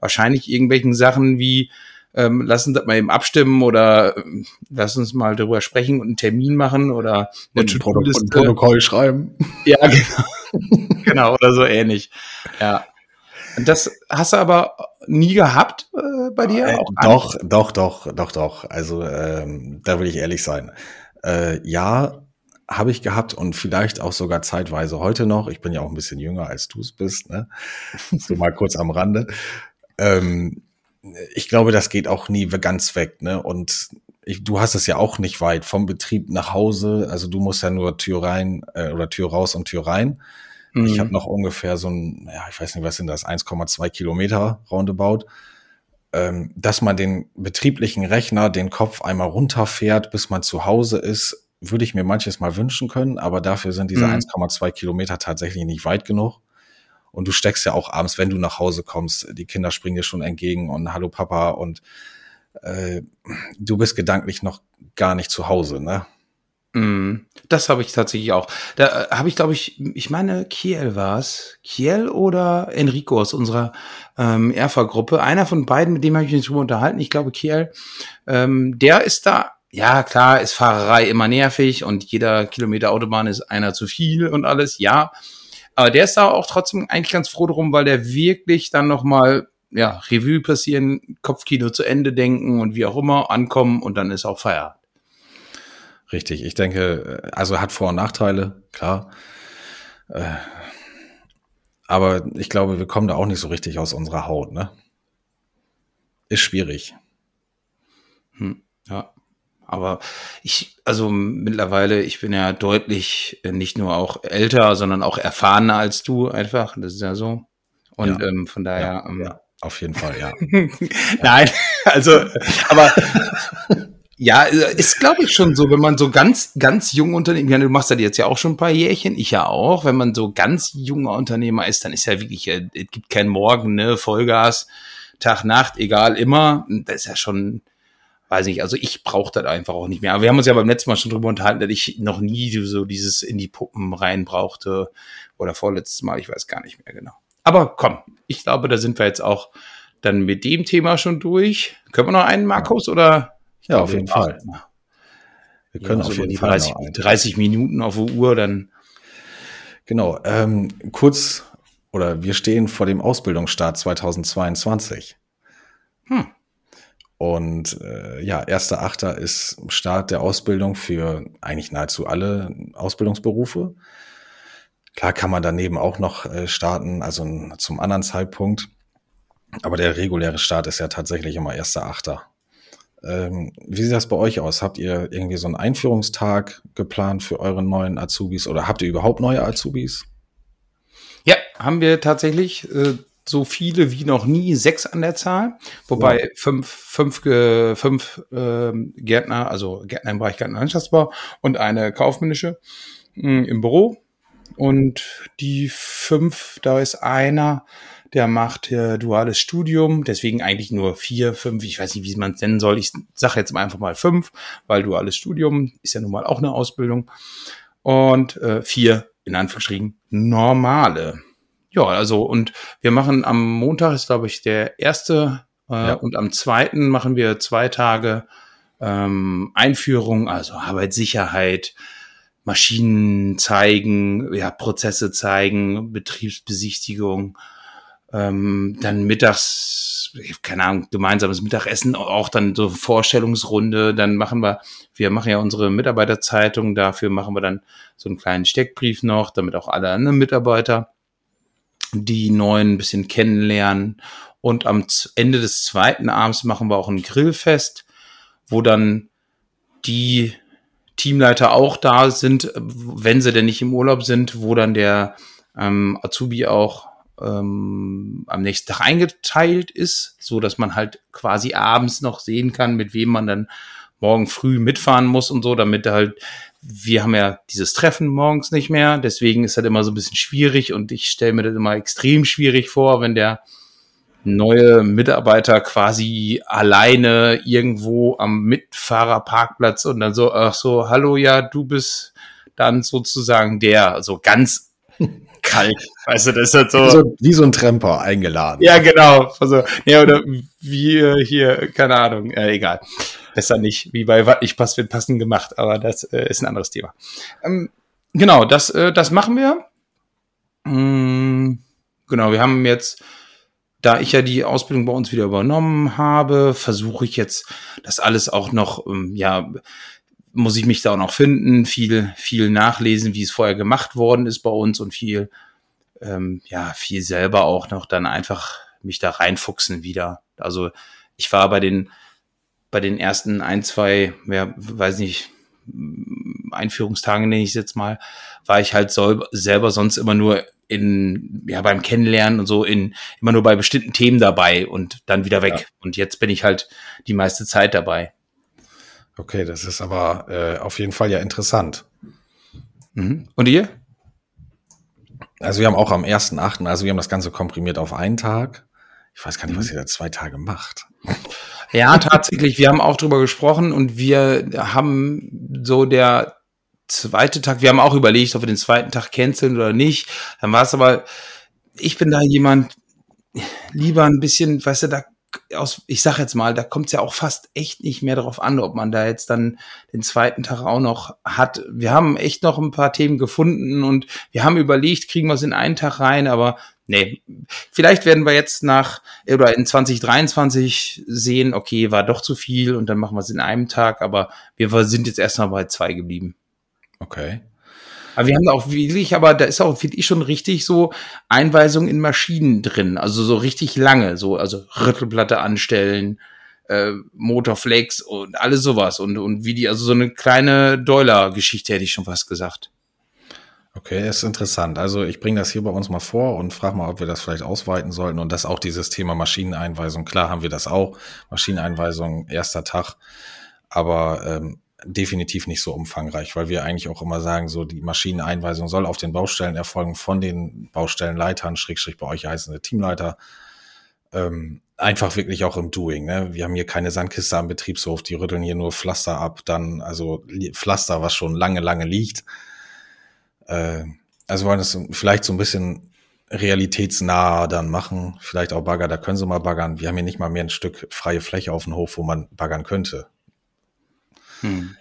wahrscheinlich irgendwelchen Sachen wie ähm, lass uns das mal eben abstimmen oder äh, lass uns mal darüber sprechen und einen Termin machen oder ein Protokoll, Protokoll schreiben. Ja, genau. genau, oder so ähnlich. Ja. Und das hast du aber nie gehabt äh, bei dir? Äh, doch, doch, doch, doch, doch. Also ähm, da will ich ehrlich sein. Äh, ja, habe ich gehabt und vielleicht auch sogar zeitweise heute noch. Ich bin ja auch ein bisschen jünger als du es bist, ne? So mal kurz am Rande. Ähm, ich glaube, das geht auch nie ganz weg, ne? Und ich, du hast es ja auch nicht weit vom Betrieb nach Hause. Also du musst ja nur Tür rein äh, oder Tür raus und Tür rein. Mhm. Ich habe noch ungefähr so ein, ja, ich weiß nicht, was sind das, 1,2 Kilometer roundabout. Ähm, dass man den betrieblichen Rechner, den Kopf einmal runterfährt, bis man zu Hause ist, würde ich mir manches mal wünschen können, aber dafür sind diese mhm. 1,2 Kilometer tatsächlich nicht weit genug. Und du steckst ja auch abends, wenn du nach Hause kommst, die Kinder springen dir schon entgegen und Hallo Papa und äh, du bist gedanklich noch gar nicht zu Hause, ne? Mm, das habe ich tatsächlich auch. Da äh, habe ich, glaube ich, ich meine, Kiel war es. Kiel oder Enrico aus unserer ähm, Erfa-Gruppe. Einer von beiden, mit dem habe ich mich drüber unterhalten. Ich glaube, Kiel. Ähm, der ist da ja, klar, ist Fahrerei immer nervig und jeder Kilometer Autobahn ist einer zu viel und alles, ja. Aber der ist da auch trotzdem eigentlich ganz froh drum, weil der wirklich dann nochmal, ja, Revue passieren, Kopfkino zu Ende denken und wie auch immer, ankommen und dann ist auch Feierabend. Richtig, ich denke, also hat Vor- und Nachteile, klar. Äh, aber ich glaube, wir kommen da auch nicht so richtig aus unserer Haut, ne? Ist schwierig. Hm, ja. Aber ich, also mittlerweile, ich bin ja deutlich äh, nicht nur auch älter, sondern auch erfahrener als du einfach. Das ist ja so. Und ja. Ähm, von daher. Ja, ähm, ja, auf jeden Fall, ja. Nein, also, aber Ja, ist glaube ich schon so, wenn man so ganz, ganz jung Unternehmer, du machst das jetzt ja auch schon ein paar Jährchen, ich ja auch, wenn man so ganz junger Unternehmer ist, dann ist ja wirklich, äh, es gibt kein Morgen, ne, Vollgas, Tag, Nacht, egal, immer. Das ist ja schon, weiß ich, also ich brauche das einfach auch nicht mehr. Aber wir haben uns ja beim letzten Mal schon drüber unterhalten, dass ich noch nie so dieses in die Puppen rein brauchte oder vorletztes Mal, ich weiß gar nicht mehr genau. Aber komm, ich glaube, da sind wir jetzt auch dann mit dem Thema schon durch. Können wir noch einen, Markus, oder? Ja, auf jeden Fall. Wir können ja, auf jeden Fall 30, 30, Minuten auf der Uhr, dann. Genau. Ähm, kurz oder wir stehen vor dem Ausbildungsstart 2022. Hm. Und äh, ja, 1.8. ist Start der Ausbildung für eigentlich nahezu alle Ausbildungsberufe. Klar kann man daneben auch noch äh, starten, also zum anderen Zeitpunkt. Aber der reguläre Start ist ja tatsächlich immer 1.8. Ähm, wie sieht das bei euch aus? Habt ihr irgendwie so einen Einführungstag geplant für eure neuen Azubis oder habt ihr überhaupt neue Azubis? Ja, haben wir tatsächlich äh, so viele wie noch nie, sechs an der Zahl, wobei wow. fünf, fünf, äh, fünf äh, Gärtner, also Gärtner im Bereich Gärtnerlandschaftsbau und eine kaufmännische mh, im Büro. Und die fünf, da ist einer, der macht äh, duales Studium, deswegen eigentlich nur vier, fünf, ich weiß nicht, wie man es nennen soll. Ich sage jetzt einfach mal fünf, weil duales Studium ist ja nun mal auch eine Ausbildung. Und äh, vier, in Anführungsstrichen, normale. Ja, also und wir machen am Montag ist, glaube ich, der erste äh, ja. und am zweiten machen wir zwei Tage ähm, Einführung, also Arbeitssicherheit, Maschinen zeigen, ja, Prozesse zeigen, Betriebsbesichtigung, ähm, dann mittags, keine Ahnung, gemeinsames Mittagessen, auch dann so Vorstellungsrunde, dann machen wir, wir machen ja unsere Mitarbeiterzeitung, dafür machen wir dann so einen kleinen Steckbrief noch, damit auch alle anderen Mitarbeiter die neuen ein bisschen kennenlernen. Und am Ende des zweiten Abends machen wir auch ein Grillfest, wo dann die Teamleiter auch da sind, wenn sie denn nicht im Urlaub sind, wo dann der ähm, Azubi auch ähm, am nächsten Tag eingeteilt ist, so dass man halt quasi abends noch sehen kann, mit wem man dann morgen früh mitfahren muss und so, damit halt, wir haben ja dieses Treffen morgens nicht mehr, deswegen ist das immer so ein bisschen schwierig und ich stelle mir das immer extrem schwierig vor, wenn der neue Mitarbeiter quasi alleine irgendwo am Mitfahrerparkplatz und dann so, ach so, hallo, ja, du bist dann sozusagen der, also ganz kalt. Weißt du, das ist halt so. Wie so, wie so ein Tremper eingeladen. Ja, genau. Also, ja, oder wie hier, keine Ahnung, äh, egal. Besser nicht, wie bei Was nicht passt, wird passend gemacht, aber das äh, ist ein anderes Thema. Ähm, genau, das, äh, das machen wir. Mm, genau, wir haben jetzt, da ich ja die Ausbildung bei uns wieder übernommen habe, versuche ich jetzt das alles auch noch, ähm, ja, muss ich mich da auch noch finden, viel, viel nachlesen, wie es vorher gemacht worden ist bei uns und viel, ähm, ja, viel selber auch noch dann einfach mich da reinfuchsen wieder. Also ich war bei den, bei den ersten ein, zwei, ja, weiß nicht, Einführungstagen nenne ich es jetzt mal, war ich halt so, selber sonst immer nur in, ja, beim Kennenlernen und so in, immer nur bei bestimmten Themen dabei und dann wieder weg. Ja. Und jetzt bin ich halt die meiste Zeit dabei. Okay, das ist aber äh, auf jeden Fall ja interessant. Mhm. Und ihr? Also wir haben auch am 1.8., also wir haben das Ganze komprimiert auf einen Tag. Ich weiß gar nicht, was mhm. ihr da zwei Tage macht. Ja, tatsächlich. Wir haben auch drüber gesprochen und wir haben so der zweite Tag, wir haben auch überlegt, ob wir den zweiten Tag canceln oder nicht. Dann war es aber, ich bin da jemand, lieber ein bisschen, weißt du, da aus, ich sag jetzt mal, da kommt es ja auch fast echt nicht mehr darauf an, ob man da jetzt dann den zweiten Tag auch noch hat. Wir haben echt noch ein paar Themen gefunden und wir haben überlegt, kriegen wir es in einen Tag rein, aber nee, vielleicht werden wir jetzt nach oder in 2023 sehen, okay, war doch zu viel und dann machen wir es in einem Tag, aber wir sind jetzt erstmal bei zwei geblieben. Okay. Aber wir haben da auch wirklich, aber da ist auch, finde ich, schon richtig so Einweisungen in Maschinen drin. Also so richtig lange, so, also Rüttelplatte anstellen, äh, Motorflex und alles sowas. Und, und wie die, also so eine kleine Doiler-Geschichte hätte ich schon fast gesagt. Okay, ist interessant. Also ich bringe das hier bei uns mal vor und frage mal, ob wir das vielleicht ausweiten sollten. Und das auch dieses Thema Maschineneinweisung. Klar haben wir das auch. Maschineneinweisung, erster Tag. aber ähm, definitiv nicht so umfangreich, weil wir eigentlich auch immer sagen, so die Maschineneinweisung soll auf den Baustellen erfolgen von den Baustellenleitern, Schrägstrich bei euch heißende Teamleiter. Ähm, einfach wirklich auch im Doing. Ne? Wir haben hier keine Sandkiste am Betriebshof, die rütteln hier nur Pflaster ab, dann also Pflaster, was schon lange, lange liegt. Äh, also wollen es vielleicht so ein bisschen realitätsnah dann machen. Vielleicht auch Bagger, da können sie mal baggern. Wir haben hier nicht mal mehr ein Stück freie Fläche auf dem Hof, wo man baggern könnte. Hm.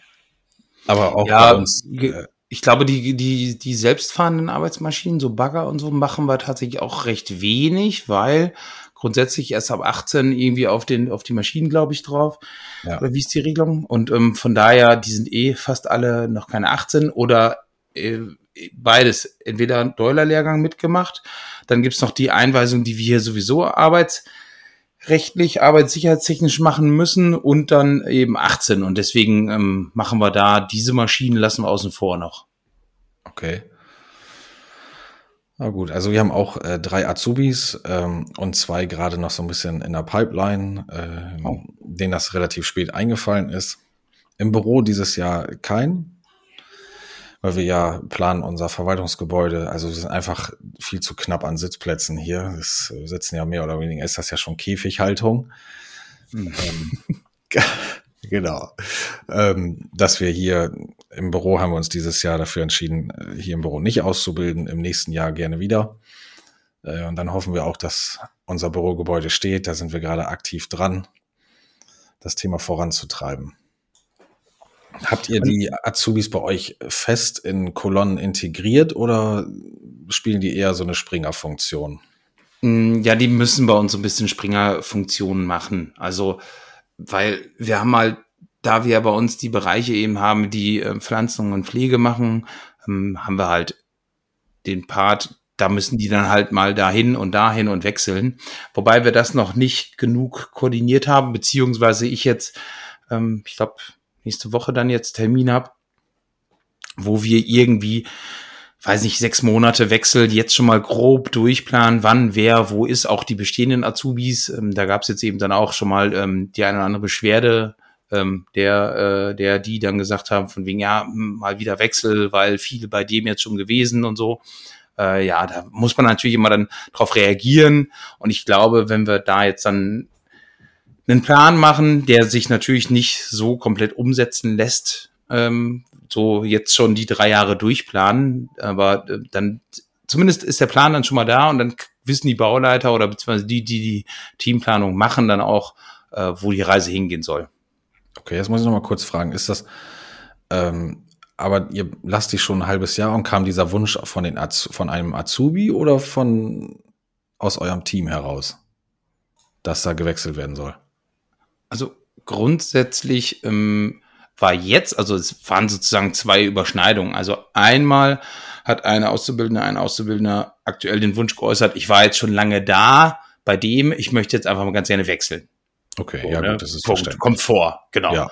Aber auch ja, bei uns. Äh, ich glaube, die, die, die selbstfahrenden Arbeitsmaschinen, so Bagger und so, machen wir tatsächlich auch recht wenig, weil grundsätzlich erst ab 18 irgendwie auf den auf die Maschinen, glaube ich, drauf. Ja. Oder wie ist die Regelung? Und ähm, von daher, die sind eh fast alle noch keine 18 oder äh, beides. Entweder Deuler-Lehrgang mitgemacht, dann gibt's noch die Einweisung, die wir hier sowieso arbeits rechtlich, arbeitssicherheitstechnisch machen müssen und dann eben 18. Und deswegen ähm, machen wir da diese Maschinen, lassen wir außen vor noch. Okay. Na gut, also wir haben auch äh, drei Azubis ähm, und zwei gerade noch so ein bisschen in der Pipeline, äh, oh. denen das relativ spät eingefallen ist. Im Büro dieses Jahr kein, weil wir ja planen unser Verwaltungsgebäude, also wir sind einfach viel zu knapp an Sitzplätzen hier. Es sitzen ja mehr oder weniger, ist das ja schon Käfighaltung. Mhm. Ähm, genau. Ähm, dass wir hier im Büro haben wir uns dieses Jahr dafür entschieden, äh, hier im Büro nicht auszubilden, im nächsten Jahr gerne wieder. Äh, und dann hoffen wir auch, dass unser Bürogebäude steht. Da sind wir gerade aktiv dran, das Thema voranzutreiben. Habt ihr die Azubis bei euch fest in Kolonnen integriert oder spielen die eher so eine Springer-Funktion? Mm, ja, die müssen bei uns so ein bisschen Springer-Funktionen machen. Also, weil wir haben halt, da wir bei uns die Bereiche eben haben, die äh, Pflanzung und Pflege machen, ähm, haben wir halt den Part, da müssen die dann halt mal dahin und dahin und wechseln. Wobei wir das noch nicht genug koordiniert haben, beziehungsweise ich jetzt, ähm, ich glaube, nächste Woche dann jetzt Termin habe, wo wir irgendwie, weiß nicht, sechs Monate Wechsel jetzt schon mal grob durchplanen, wann, wer, wo ist, auch die bestehenden Azubis. Ähm, da gab es jetzt eben dann auch schon mal ähm, die eine oder andere Beschwerde, ähm, der, äh, der, die dann gesagt haben, von wegen, ja, mal wieder Wechsel, weil viele bei dem jetzt schon gewesen und so. Äh, ja, da muss man natürlich immer dann drauf reagieren. Und ich glaube, wenn wir da jetzt dann einen Plan machen, der sich natürlich nicht so komplett umsetzen lässt, ähm, so jetzt schon die drei Jahre durchplanen, aber äh, dann zumindest ist der Plan dann schon mal da und dann wissen die Bauleiter oder beziehungsweise die, die die Teamplanung machen, dann auch, äh, wo die Reise hingehen soll. Okay, jetzt muss ich noch mal kurz fragen, ist das, ähm, aber ihr lasst dich schon ein halbes Jahr und kam dieser Wunsch von, den Az von einem Azubi oder von aus eurem Team heraus, dass da gewechselt werden soll? Also grundsätzlich ähm, war jetzt, also es waren sozusagen zwei Überschneidungen. Also einmal hat eine Auszubildende, ein Auszubildender aktuell den Wunsch geäußert, ich war jetzt schon lange da bei dem, ich möchte jetzt einfach mal ganz gerne wechseln. Okay, so, ja ne? gut, das ist Punkt, kommt vor, genau. Ja.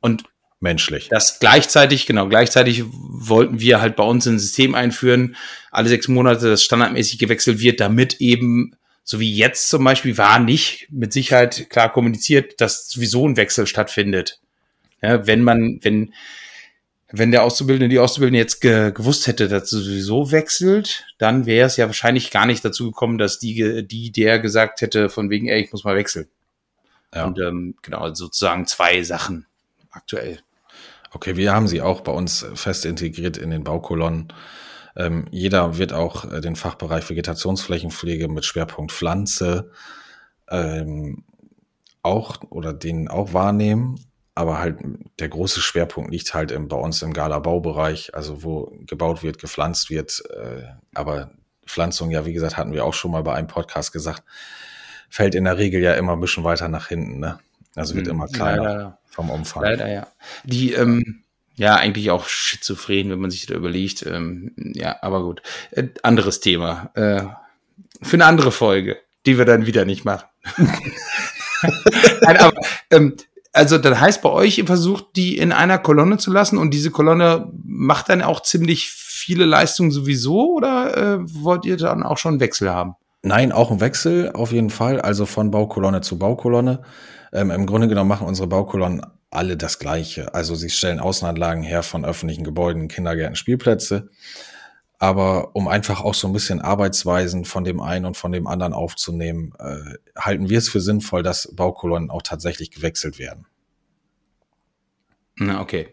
Und menschlich. Das gleichzeitig, genau, gleichzeitig wollten wir halt bei uns ein System einführen, alle sechs Monate, das standardmäßig gewechselt wird, damit eben so wie jetzt zum Beispiel, war nicht mit Sicherheit klar kommuniziert, dass sowieso ein Wechsel stattfindet. Ja, wenn man, wenn, wenn der Auszubildende, die Auszubildende jetzt ge gewusst hätte, dass sie sowieso wechselt, dann wäre es ja wahrscheinlich gar nicht dazu gekommen, dass die, die der gesagt hätte, von wegen, ey, ich muss mal wechseln. Ja. Und ähm, genau, sozusagen zwei Sachen aktuell. Okay, wir haben sie auch bei uns fest integriert in den Baukolonnen. Ähm, jeder wird auch äh, den Fachbereich Vegetationsflächenpflege mit Schwerpunkt Pflanze ähm, auch oder den auch wahrnehmen. Aber halt der große Schwerpunkt liegt halt im, bei uns im Gala-Baubereich, also wo gebaut wird, gepflanzt wird. Äh, aber Pflanzung, ja, wie gesagt, hatten wir auch schon mal bei einem Podcast gesagt, fällt in der Regel ja immer ein bisschen weiter nach hinten. Ne? Also wird hm, immer kleiner Leider, vom Umfang. Leider, ja. Die, ähm, ja, eigentlich auch schizophren, wenn man sich da überlegt. Ähm, ja, aber gut. Äh, anderes Thema. Äh, für eine andere Folge, die wir dann wieder nicht machen. Nein, aber, ähm, also das heißt bei euch, ihr versucht die in einer Kolonne zu lassen und diese Kolonne macht dann auch ziemlich viele Leistungen sowieso oder äh, wollt ihr dann auch schon einen Wechsel haben? Nein, auch ein Wechsel auf jeden Fall, also von Baukolonne zu Baukolonne. Ähm, Im Grunde genommen machen unsere Baukolonnen alle das Gleiche. Also sie stellen Außenanlagen her von öffentlichen Gebäuden, Kindergärten, Spielplätze. Aber um einfach auch so ein bisschen Arbeitsweisen von dem einen und von dem anderen aufzunehmen, äh, halten wir es für sinnvoll, dass Baukolonnen auch tatsächlich gewechselt werden. Na, okay.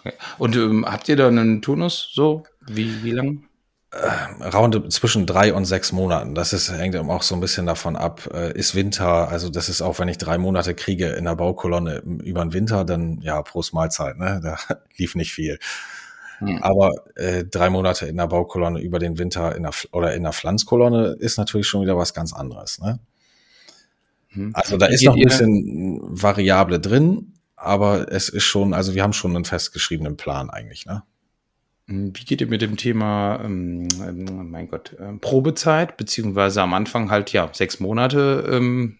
okay. Und ähm, habt ihr da einen Turnus so? Wie, wie lang? Äh, Raunde zwischen drei und sechs Monaten. Das ist, hängt eben auch so ein bisschen davon ab, äh, ist Winter, also das ist auch, wenn ich drei Monate kriege in der Baukolonne über den Winter, dann ja, Prost Mahlzeit, ne? Da lief nicht viel. Hm. Aber äh, drei Monate in der Baukolonne über den Winter in der, oder in der Pflanzkolonne ist natürlich schon wieder was ganz anderes. Ne? Hm. Also da ist noch ein bisschen Variable drin, aber es ist schon, also wir haben schon einen festgeschriebenen Plan eigentlich, ne? Hm, wie geht ihr mit dem Thema, ähm, ähm, mein Gott, äh, Probezeit, beziehungsweise am Anfang halt ja sechs Monate ähm,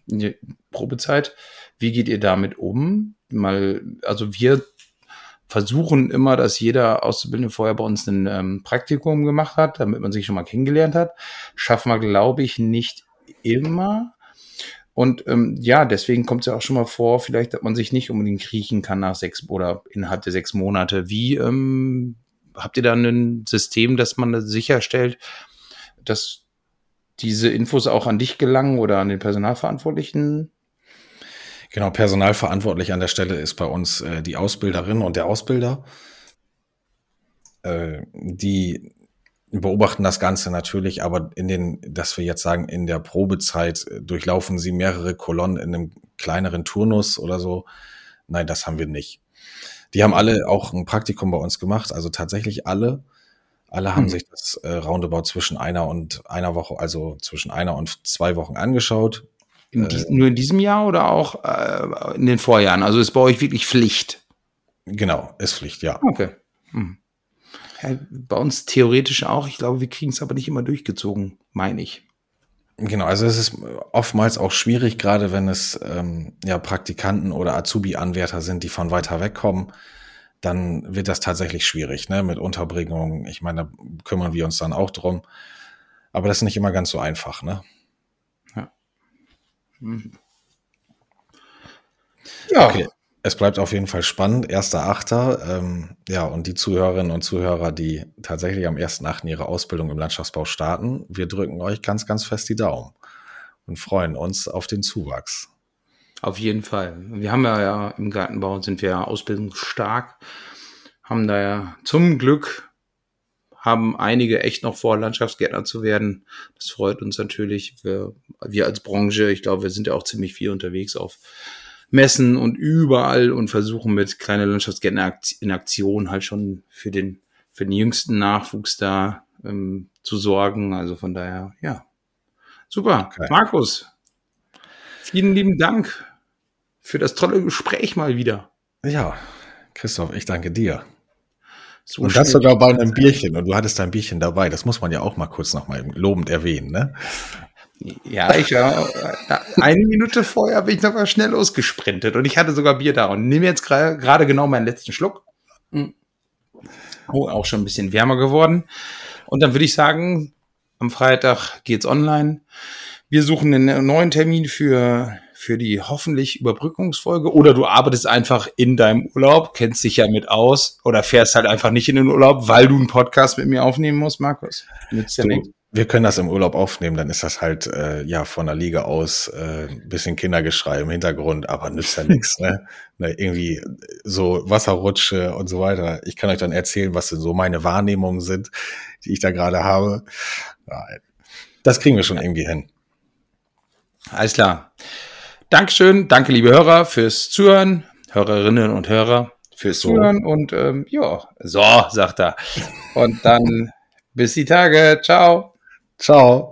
Probezeit? Wie geht ihr damit um? Mal, also wir versuchen immer, dass jeder Auszubildende vorher bei uns ein ähm, Praktikum gemacht hat, damit man sich schon mal kennengelernt hat. Schaffen wir, glaube ich, nicht immer. Und ähm, ja, deswegen kommt es ja auch schon mal vor, vielleicht, dass man sich nicht unbedingt riechen kann nach sechs oder innerhalb der sechs Monate. Wie ähm, habt ihr da ein System, dass man sicherstellt, dass diese Infos auch an dich gelangen oder an den Personalverantwortlichen? Genau, personalverantwortlich an der Stelle ist bei uns äh, die Ausbilderin und der Ausbilder. Äh, die beobachten das Ganze natürlich, aber in den, dass wir jetzt sagen, in der Probezeit durchlaufen sie mehrere Kolonnen in einem kleineren Turnus oder so. Nein, das haben wir nicht. Die haben alle auch ein Praktikum bei uns gemacht, also tatsächlich alle. Alle haben mhm. sich das äh, Roundabout zwischen einer und einer Woche, also zwischen einer und zwei Wochen angeschaut. In dies, äh, nur in diesem Jahr oder auch äh, in den Vorjahren? Also ist bei euch wirklich Pflicht? Genau, ist Pflicht, ja. Okay. Mhm. Ja, bei uns theoretisch auch. Ich glaube, wir kriegen es aber nicht immer durchgezogen, meine ich. Genau, also es ist oftmals auch schwierig, gerade wenn es ähm, ja Praktikanten oder Azubi-Anwärter sind, die von weiter weg kommen, dann wird das tatsächlich schwierig, ne, mit Unterbringung. Ich meine, da kümmern wir uns dann auch drum. Aber das ist nicht immer ganz so einfach, ne? Ja. Mhm. Ja. Okay es bleibt auf jeden Fall spannend. Erster Achter. Ähm, ja, und die Zuhörerinnen und Zuhörer, die tatsächlich am ersten Achten ihre Ausbildung im Landschaftsbau starten, wir drücken euch ganz, ganz fest die Daumen und freuen uns auf den Zuwachs. Auf jeden Fall. Wir haben ja, ja im Gartenbau sind wir ja ausbildungsstark, haben da ja zum Glück haben einige echt noch vor, Landschaftsgärtner zu werden. Das freut uns natürlich. Wir, wir als Branche, ich glaube, wir sind ja auch ziemlich viel unterwegs auf Messen und überall und versuchen mit kleiner Landschaftsgärtner in Aktion halt schon für den, für den jüngsten Nachwuchs da ähm, zu sorgen. Also von daher, ja. Super. Okay. Markus, vielen lieben Dank für das tolle Gespräch mal wieder. Ja, Christoph, ich danke dir. So und das sogar bei einem Bierchen. Und du hattest dein Bierchen dabei. Das muss man ja auch mal kurz nochmal lobend erwähnen, ne? Ja, ich war eine Minute vorher bin ich noch mal schnell losgesprintet und ich hatte sogar Bier da und nehme jetzt gerade genau meinen letzten Schluck. Hm. Oh, auch schon ein bisschen wärmer geworden. Und dann würde ich sagen, am Freitag geht's online. Wir suchen einen neuen Termin für, für die hoffentlich Überbrückungsfolge oder du arbeitest einfach in deinem Urlaub, kennst dich ja mit aus oder fährst halt einfach nicht in den Urlaub, weil du einen Podcast mit mir aufnehmen musst, Markus. Nützt ja nichts wir können das im Urlaub aufnehmen, dann ist das halt äh, ja von der Liga aus äh, bisschen Kindergeschrei im Hintergrund, aber nützt ja nichts, ne? ne? Irgendwie so Wasserrutsche und so weiter. Ich kann euch dann erzählen, was denn so meine Wahrnehmungen sind, die ich da gerade habe. Das kriegen wir schon irgendwie hin. Alles klar. Dankeschön, danke liebe Hörer fürs Zuhören, Hörerinnen und Hörer fürs so. Zuhören und ähm, ja, so, sagt er. Und dann bis die Tage. Ciao. Ciao.